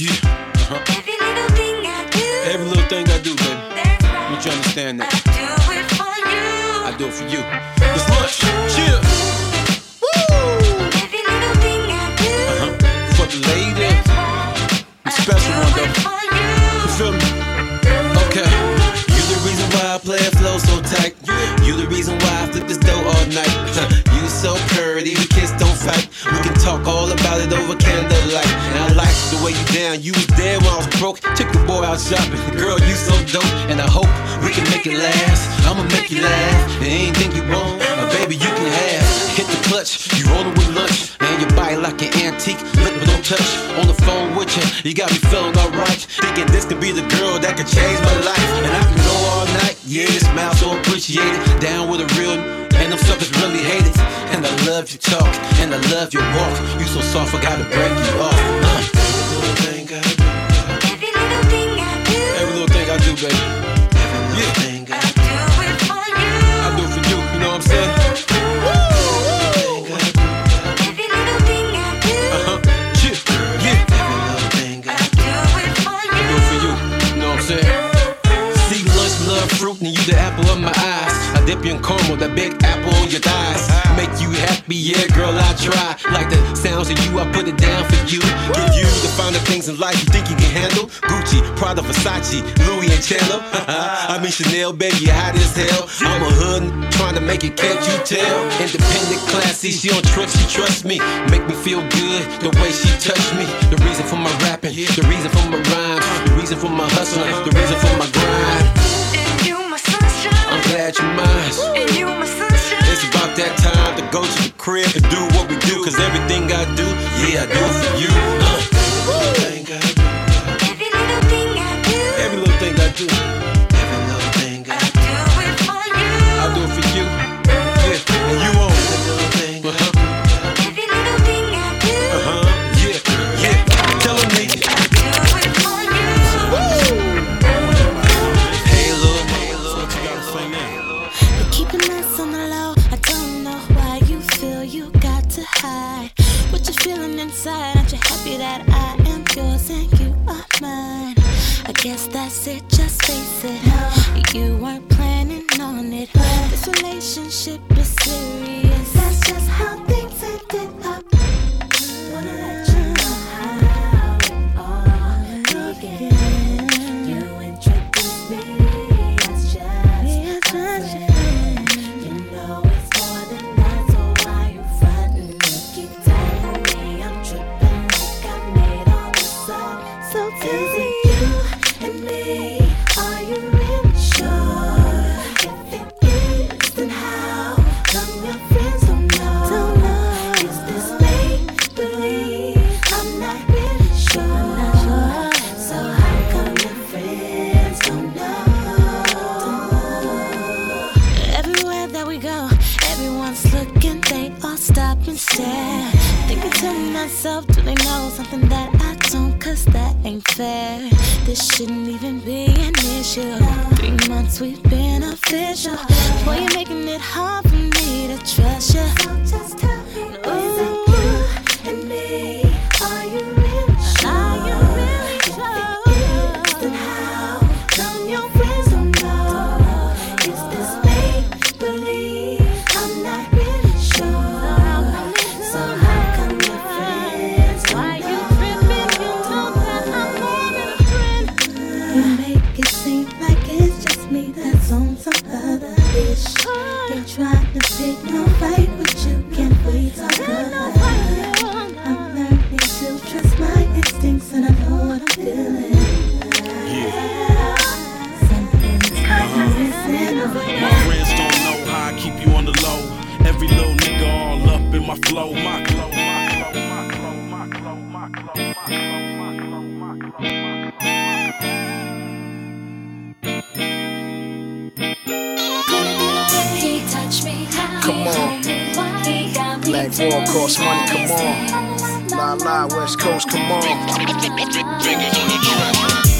Yeah. Uh-huh. Every little thing I do. Every little thing I do, baby. That's right. You understand I do it for you. I do it for you. It's lunch. Chill. Woo! Every little thing I do. For the lady. Special I one, though. you. Feel me? Okay. You the reason why I play a flow so tight. You the reason why I flip this dough all night. you so pretty, we kiss don't fight. We can talk all about it over candlelight. Way you down. You was there when I was broke. Took the boy out shopping. Girl, you so dope. And I hope we can make it last. I'ma make you laugh. And anything you want, uh, baby, you can have. Hit the clutch, you rollin' with lunch. And your body like an antique, look but don't touch. On the phone with you, you got me feeling alright. Thinking this could be the girl that could change my life. And I can go all night, yeah, your smile so appreciated. Down with a real, and them suckers really hate it. And I love your talk, and I love your walk. You so soft, I gotta break you off. Uh. baby. Yeah. In caramel, that big apple on your thighs. Make you happy, yeah, girl, I try. Like the sounds of you, I put it down for you. Give you the finer things in life you think you can handle. Gucci, Prada, Versace, Louis and Chanel. I mean Chanel, baby, hot as hell. I'm a hood, trying to make it, can't you tell? Independent, classy, she don't trip, she trusts me. Make me feel good the way she touched me. The reason for my rapping, the reason for my rhymes, the reason for my hustling, the reason for my grind. I'm glad you're mine. And you my sunshine. It's about that time to go to the crib and do what we do. Cause everything I do, yeah, I do for you.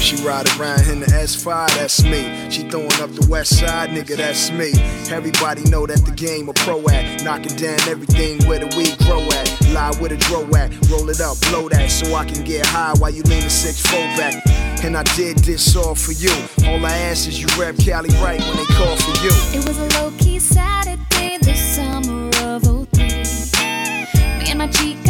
She ride around in the S5, that's me. She throwing up the west side, nigga, that's me. Everybody know that the game a pro at. Knocking down everything where the weed grow at. Lie with a draw at. Roll it up, blow that so I can get high while you lean 6-4 back. And I did this all for you. All I ask is you rap Cali right when they call for you. It was a low key Saturday, the summer of 03. Me and my chica.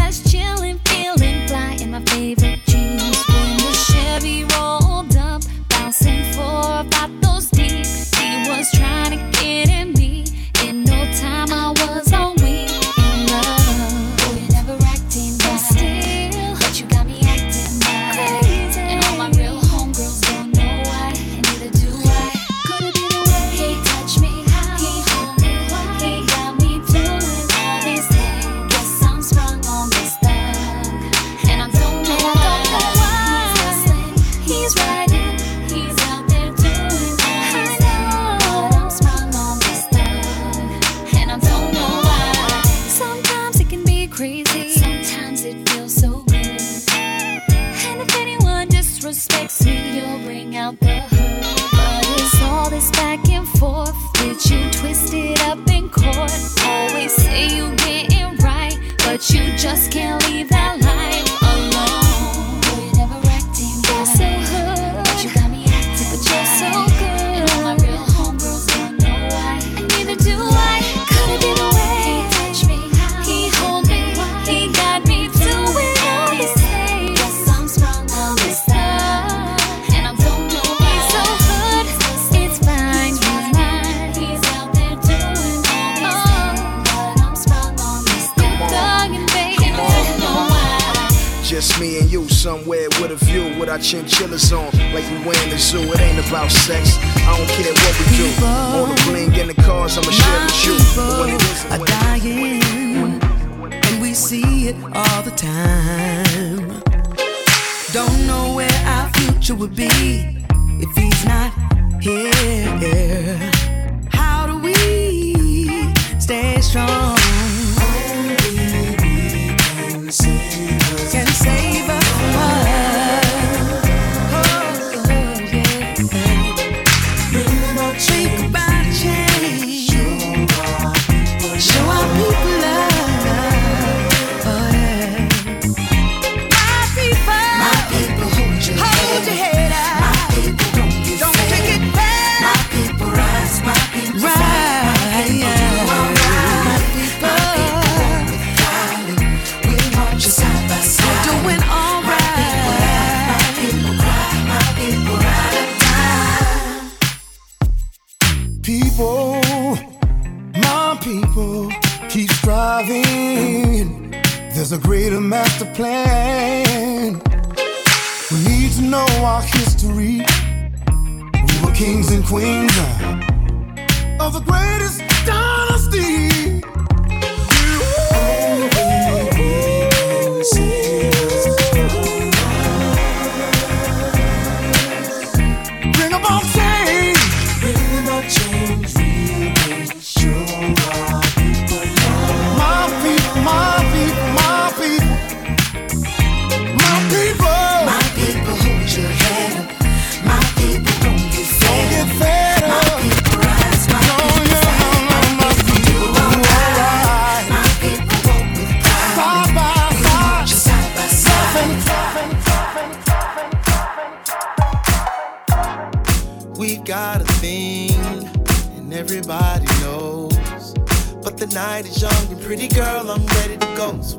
Just me and you somewhere with a view with our chinchillas on, like we were in the zoo. It ain't about sex. I don't care what we do. All the bling in the cars, I'ma share with you. But when it is, are dying, and we see it all the time. Don't know where our future would be if he's not here. How do we stay strong? night is young and pretty girl, I'm ready to go. So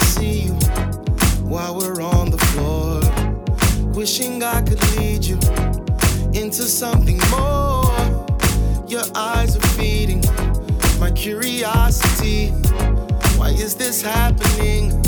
wishing I could lead you into something more. Your eyes are feeding my curiosity. Why is this happening?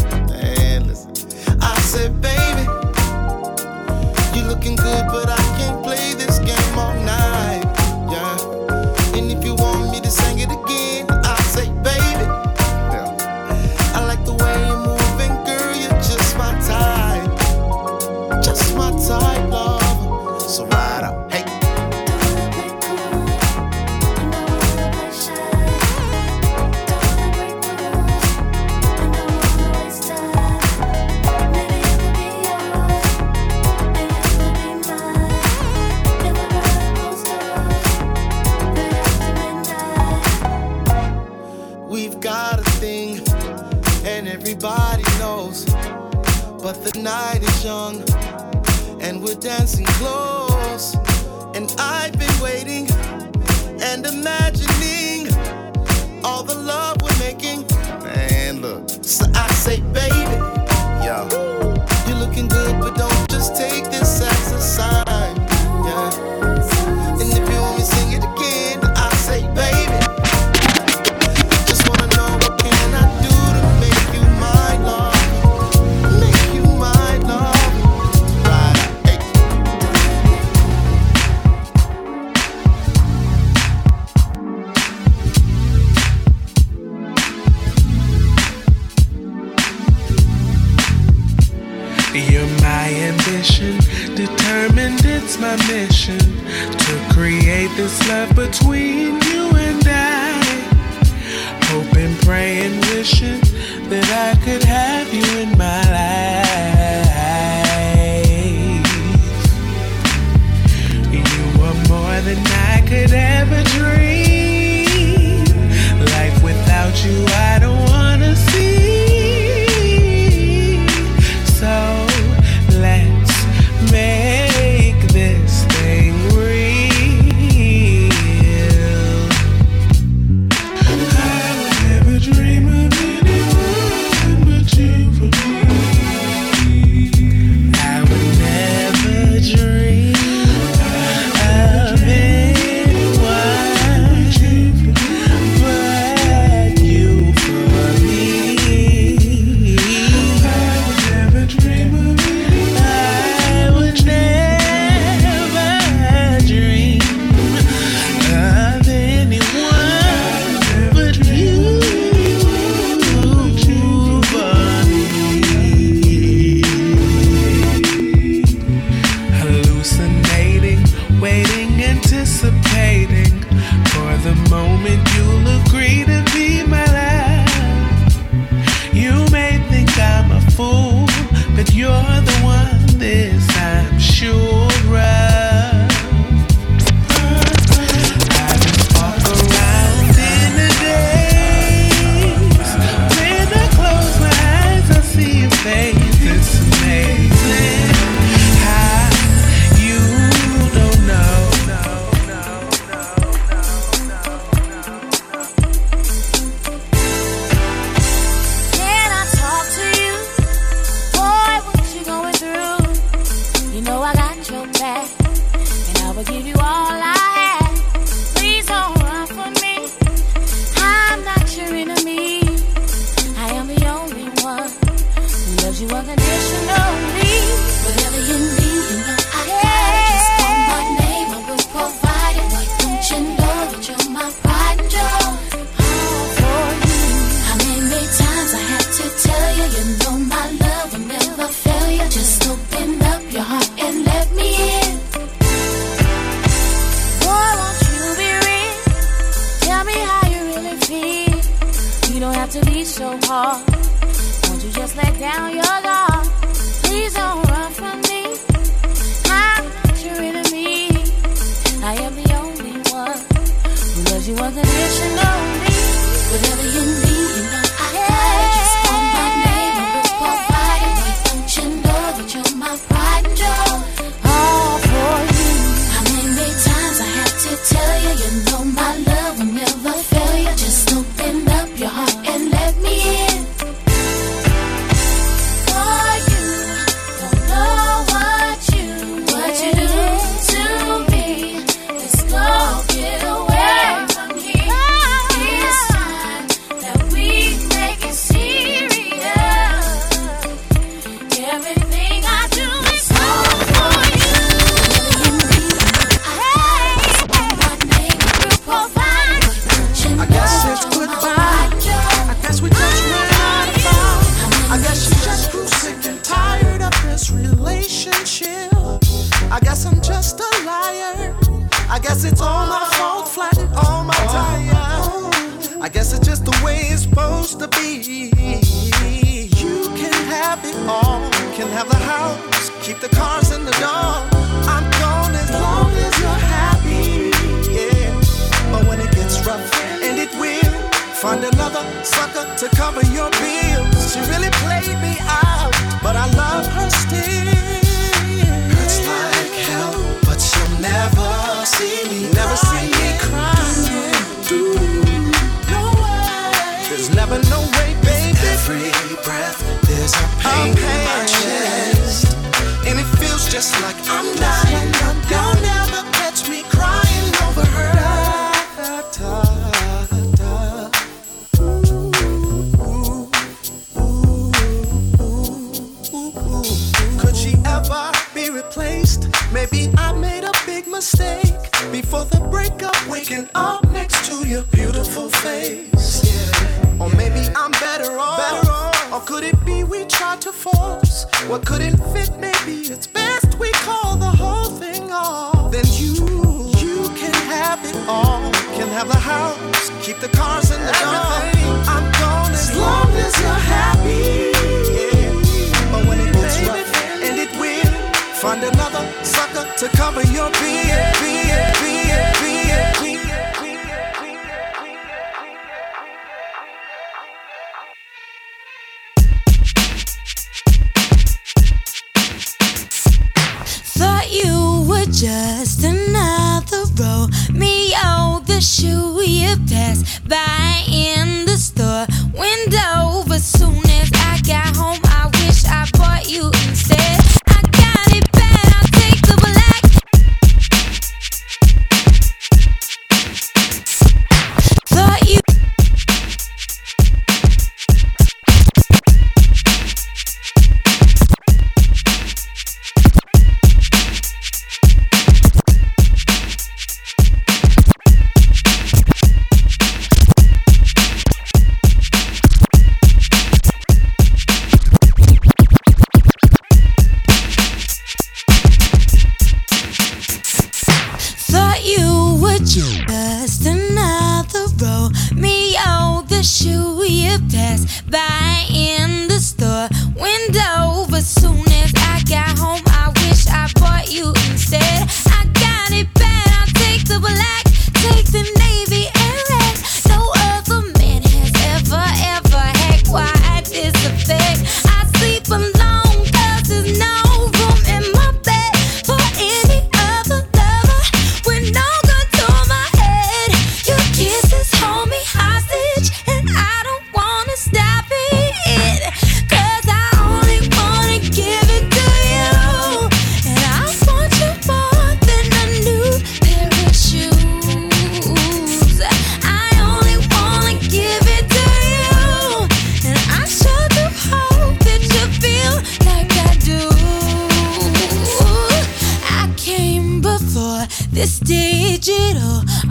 By in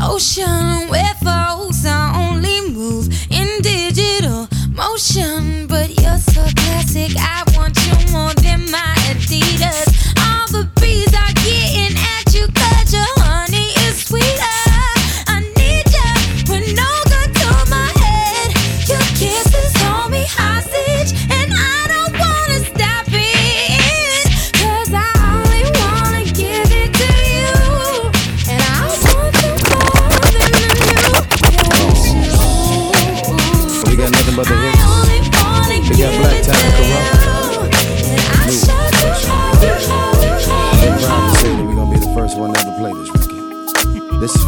ocean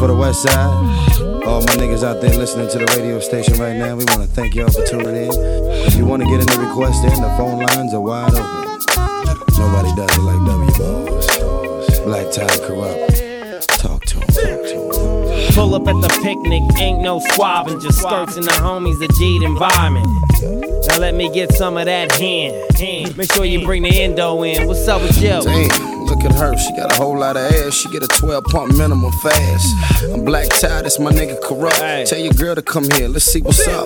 for the West Side. All my niggas out there listening to the radio station right now, we want to thank y'all for tuning in. If you want to get in the request in, the phone lines are wide open. Nobody does it like W Balls. Black Ty Kurupt. Talk to him, talk to him. Pull up at the picnic, ain't no squabbing, just skirts and the homies, a G'd environment. Now let me get some of that hand. Make sure you bring the endo in. What's up with you? Damn, look at her. She got a whole lot of ass. She get a 12 pump minimum fast. I'm Black Ty, that's my nigga Kurupt. Tell your girl to come here. Let's see what's up.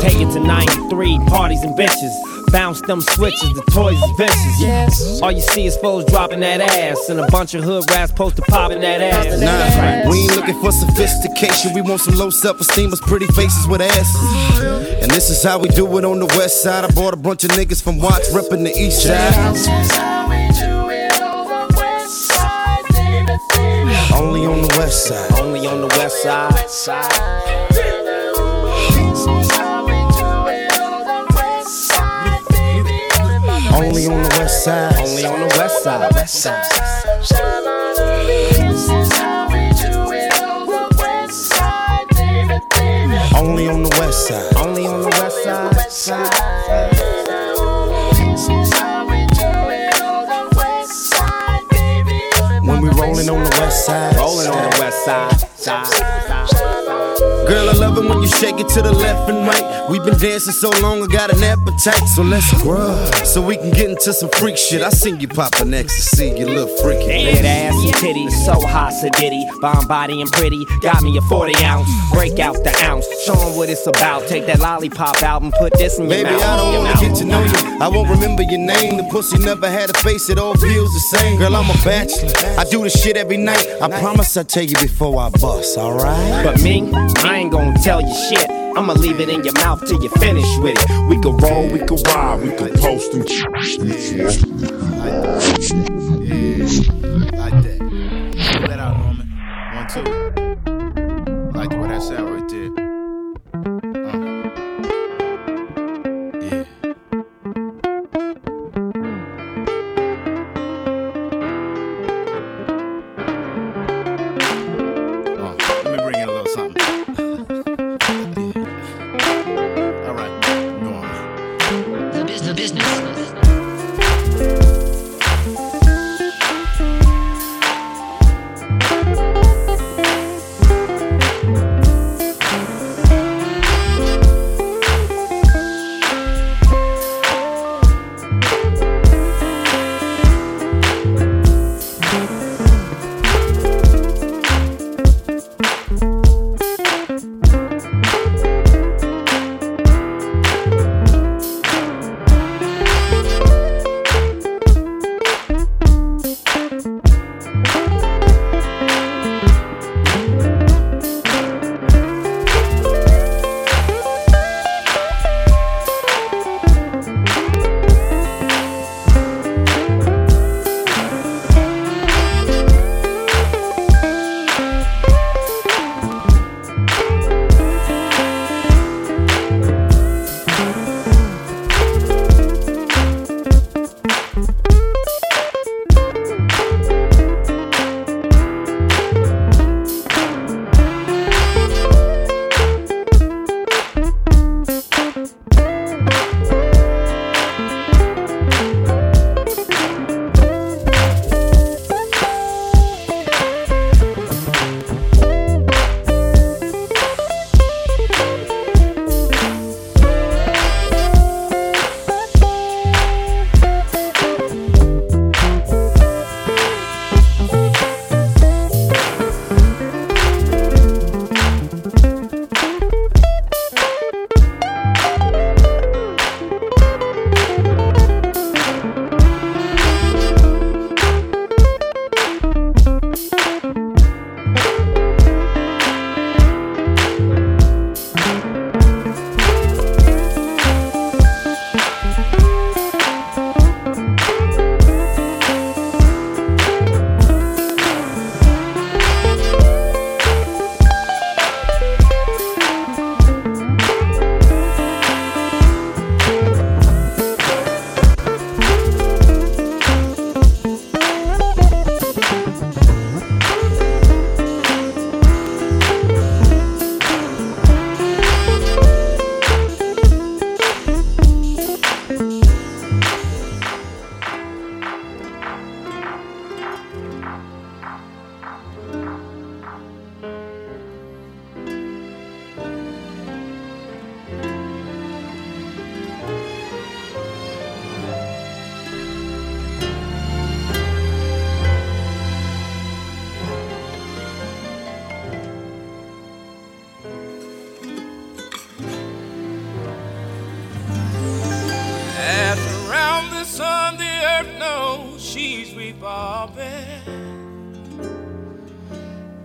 Take it to 93, parties and bitches. Bounce them switches, the toys is vicious. Yes. All you see is foes dropping that ass, and a bunch of hood rats posted popping that ass. Nah, we ain't looking for sophistication. We want some low self-esteem, us pretty faces with asses. And this is how we do it on the west side. I brought a bunch of niggas from Watts repping the east side. Only on the west side. Only on the west side. Only on the west side. West side. Only on the west side. Only on the west side. When we rolling on the west side. Rolling on the west side. Side. Girl, I love it when you shake it to the left and right. We've been dancing so long, I got an appetite. So let's grub, so we can get into some freak shit. I seen you poppin' ecstasy, you look freaky. Big ass and titties, so hot, so ditty. Bomb body and pretty, got me a 40 ounce. Break out the ounce, show 'em what it's about. Take that lollipop out and put this in your Baby, mouth. I don't wanna get to know you. I won't remember your name. The pussy never had a face, it all feels the same. Girl, I'm a bachelor. I do this shit every night. I promise I'll tell you before I bust, alright? But me, I ain't gonna tell you shit. I'ma leave it in your mouth till you finish with it. We can roll, we can ride, we can post and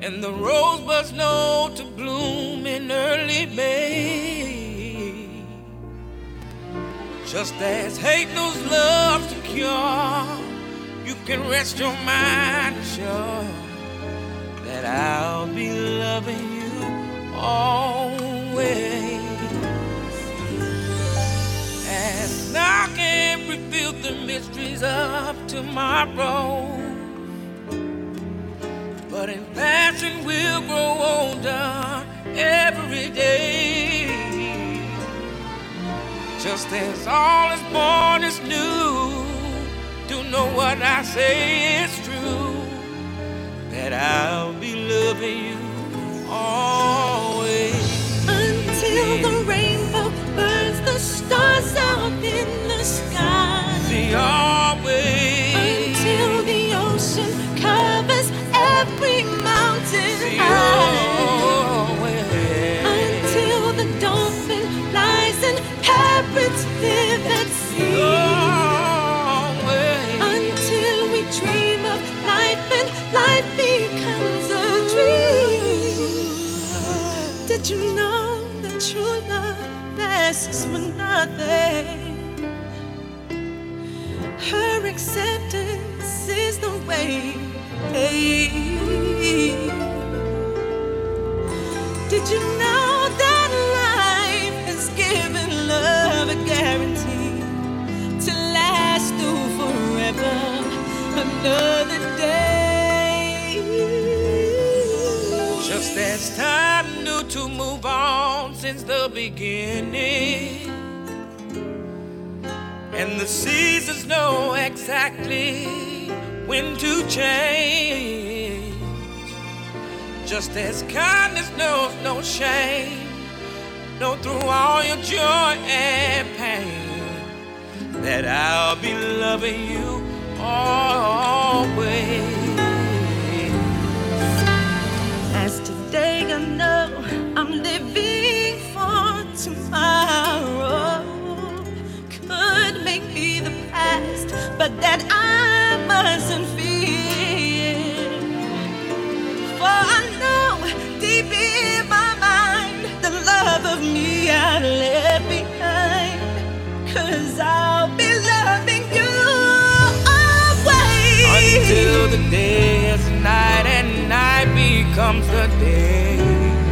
and the rosebuds know to bloom in early May. Just as hate knows love to cure, you can rest your mind sure that I'll be loving you always. And I can't reveal the mysteries of tomorrow. But in passion we'll grow older every day. Just as all is born is new. Do know what I say is true. That I'll be loving you always. Until the rainbow burns the stars out in the sky. See always. The. Did you know that life has given love a guarantee to last through forever? Another day. Just as time knew to move on since the beginning. And the seasons know exactly when to change. Just as kindness knows no shame. Know through all your joy and pain that I'll be loving you always. As today I know I'm living for tomorrow. Could make me the past, but that I mustn't fear. For I know deep in my mind the love of me I left behind. Cause I'll be loving you always. Until the day is night and night becomes the day.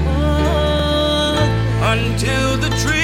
Oh. Until the truth